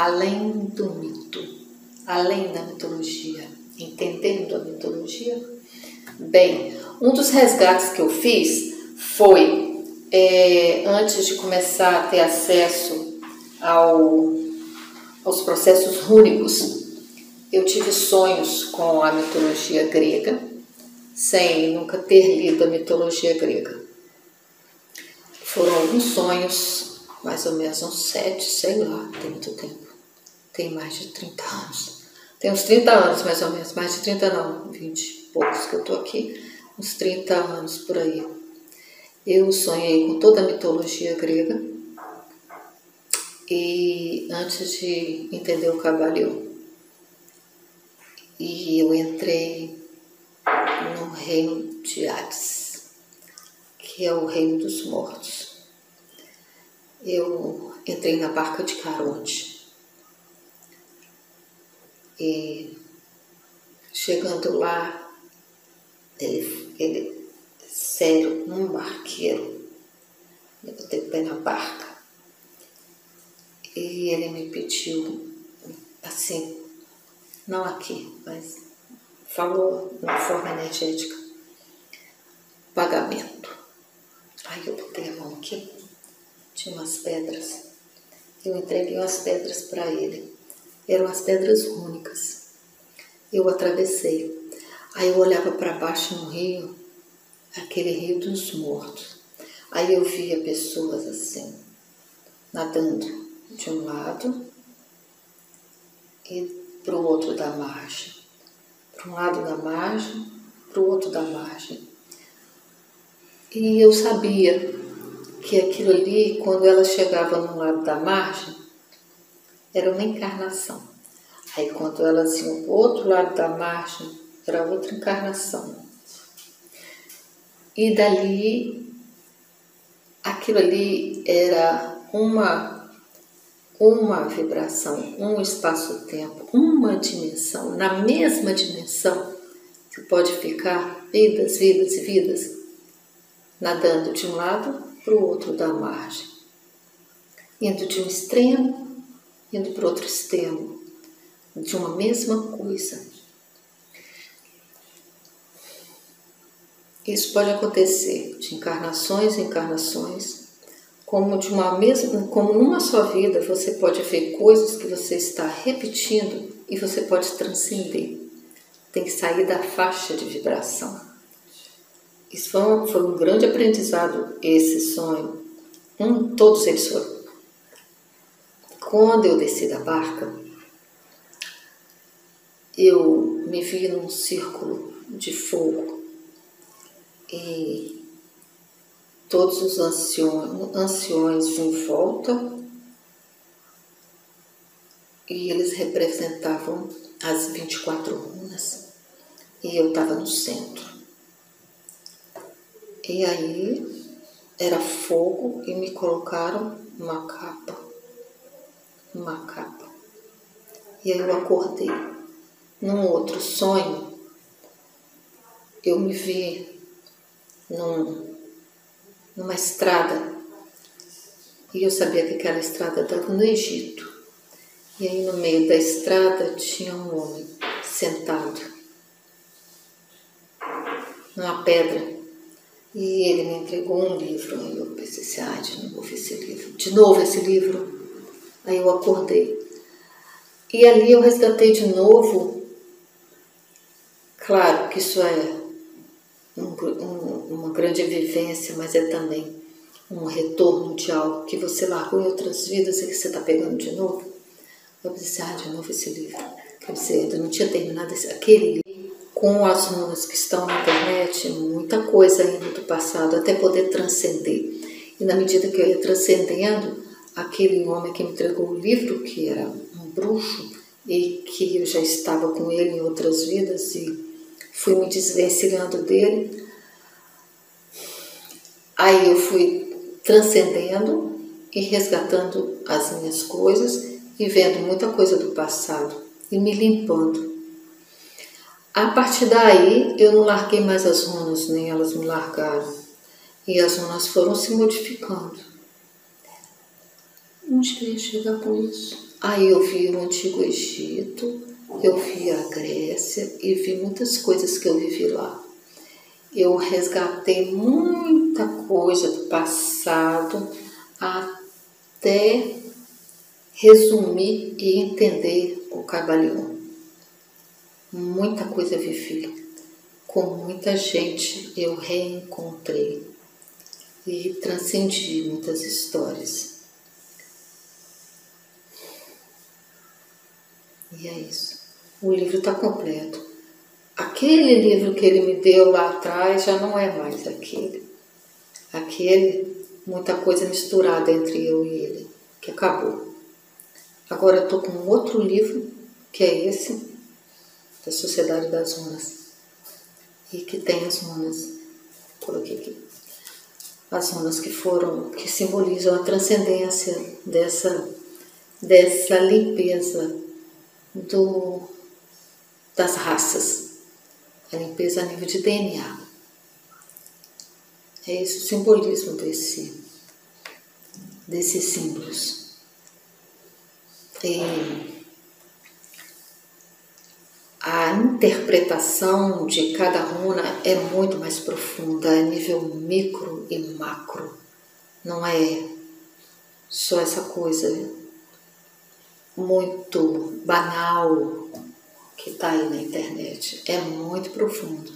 além do mito, além da mitologia, entendendo a mitologia? Bem, um dos resgates que eu fiz foi, é, antes de começar a ter acesso ao, aos processos rúnicos, eu tive sonhos com a mitologia grega, sem nunca ter lido a mitologia grega. Foram alguns sonhos, mais ou menos uns sete, sei lá, tem muito tempo. Tem mais de 30 anos. Tem uns 30 anos, mais ou menos, mais de 30 não, 20 e poucos que eu tô aqui, uns 30 anos por aí. Eu sonhei com toda a mitologia grega e antes de entender o cabalho e eu entrei no reino de Hades, que é o reino dos mortos. Eu entrei na barca de Caronte e chegando lá, ele, ele sério, um barqueiro, eu botei o pé na barca e ele me pediu assim não aqui, mas falou de uma forma energética, pagamento. Aí eu botei a mão aqui, tinha umas pedras, eu entreguei umas pedras para ele. Eram as pedras únicas. Eu atravessei. Aí eu olhava para baixo no rio, aquele rio dos mortos. Aí eu via pessoas assim, nadando de um lado e para o outro da margem. Para um lado da margem, para o outro da margem. E eu sabia que aquilo ali, quando ela chegava no lado da margem, era uma encarnação. Aí quando iam para o outro lado da margem, era outra encarnação. E dali, aquilo ali era uma uma vibração, um espaço-tempo, uma dimensão. Na mesma dimensão, você pode ficar vidas, vidas e vidas, nadando de um lado para o outro da margem, indo de um extremo, indo para outro extremo, de uma mesma coisa. Isso pode acontecer de encarnações em encarnações, como de uma mesma, como numa só vida você pode ver coisas que você está repetindo e você pode transcender. Tem que sair da faixa de vibração. Isso foi um, foi um grande aprendizado esse sonho. Um, todos eles foram. Quando eu desci da barca, eu me vi num círculo de fogo e todos os anciões, anciões em volta e eles representavam as 24 runas e eu estava no centro. E aí era fogo e me colocaram uma capa, uma capa. E aí eu acordei. Num outro sonho, eu me vi num numa estrada. E eu sabia que aquela estrada estava no Egito. E aí no meio da estrada tinha um homem sentado numa pedra. E ele me entregou um livro. Aí eu pensei assim, ah, de novo esse livro. De novo esse livro. Aí eu acordei. E ali eu resgatei de novo. Claro que isso é um, um, uma grande vivência, mas é também um retorno de algo que você largou em outras vidas e que você está pegando de novo. Eu pensei, ah, de novo esse livro. Quer dizer, eu não tinha terminado esse, aquele livro com as runas que estão na internet, muita coisa ainda do passado, até poder transcender. E na medida que eu ia transcendendo, aquele homem que me entregou o livro, que era um bruxo, e que eu já estava com ele em outras vidas e fui me desvencilhando dele. Aí eu fui transcendendo e resgatando as minhas coisas e vendo muita coisa do passado e me limpando. A partir daí eu não larguei mais as runas, nem elas me largaram. E as runas foram se modificando. Onde queria chegar com isso? Aí eu vi o Antigo Egito, eu vi a Grécia e vi muitas coisas que eu vivi lá. Eu resgatei muita coisa do passado até resumir e entender o Cabalion. Muita coisa vivi. Com muita gente eu reencontrei e transcendi muitas histórias. E é isso. O livro está completo. Aquele livro que ele me deu lá atrás já não é mais aquele. Aquele, muita coisa misturada entre eu e ele, que acabou. Agora eu estou com outro livro, que é esse, da Sociedade das Runas. E que tem as runas. Coloquei aqui. As runas que foram, que simbolizam a transcendência dessa, dessa limpeza do, das raças, a limpeza a nível de DNA. É esse o simbolismo desse, desses símbolos. E a interpretação de cada runa é muito mais profunda, a nível micro e macro. Não é só essa coisa muito banal que está aí na internet. É muito profundo.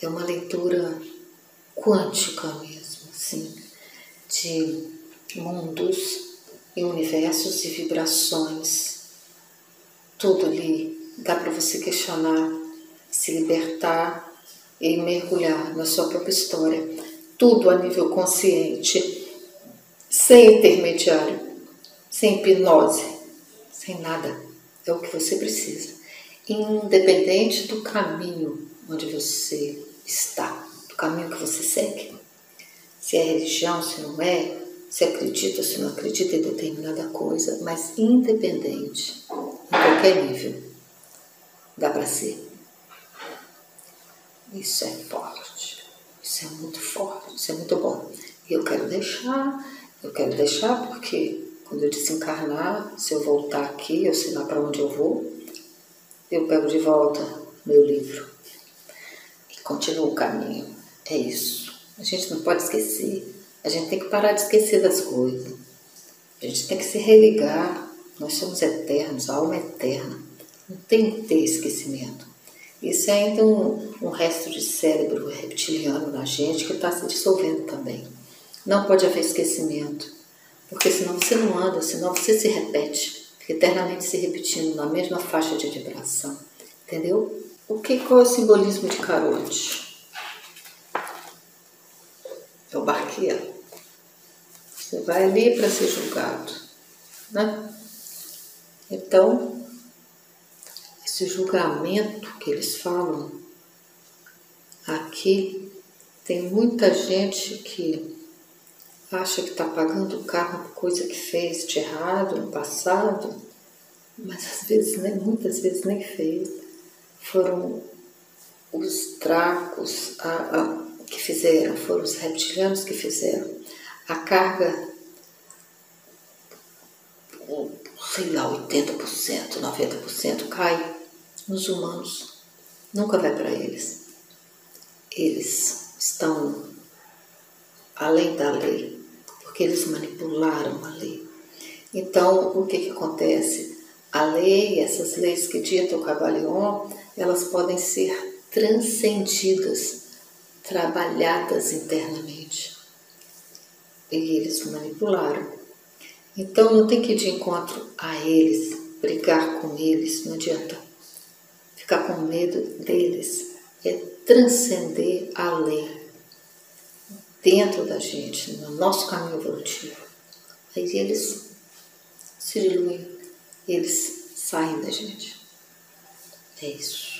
É uma leitura quântica mesmo, assim, de mundos e universos e vibrações. Tudo ali dá para você questionar, se libertar e mergulhar na sua própria história. Tudo a nível consciente, sem intermediário sem hipnose, sem nada. É o que você precisa. Independente do caminho onde você está, do caminho que você segue. Se é religião, se não é, se acredita, se não acredita em determinada coisa, mas independente, em qualquer nível, dá para ser. Isso é forte, isso é muito forte, isso é muito bom. E eu quero deixar, eu quero deixar porque quando eu desencarnar, se eu voltar aqui, eu sei lá para onde eu vou, eu pego de volta meu livro e continuo o caminho. É isso. A gente não pode esquecer. A gente tem que parar de esquecer das coisas. A gente tem que se religar. Nós somos eternos, a alma é eterna. Não tem que ter esquecimento. Isso é ainda um, um resto de cérebro reptiliano na gente que está se dissolvendo também. Não pode haver esquecimento. Porque senão você não anda, senão você se repete, eternamente se repetindo na mesma faixa de vibração. Entendeu? O que qual é o simbolismo de carote? É o barqueiro. Você vai ali para ser julgado, né? Então, esse julgamento que eles falam aqui, tem muita gente que acha que está pagando o carro por coisa que fez de errado no passado, mas às vezes, nem, muitas vezes nem fez. Foram os dracos a, a, que fizeram, foram os reptilianos que fizeram. A carga, sei lá, 80%, 90% cai nos humanos, nunca vai para eles. Eles estão além da lei porque eles manipularam a lei. Então, o que, que acontece? A lei, essas leis que dita o Cabalion, elas podem ser transcendidas, trabalhadas internamente. E eles manipularam. Então, não tem que ir de encontro a eles, brigar com eles, não adianta. Ficar com medo deles é transcender a lei dentro da gente, no nosso caminho evolutivo. Aí eles se diluem, eles saem da gente. É isso.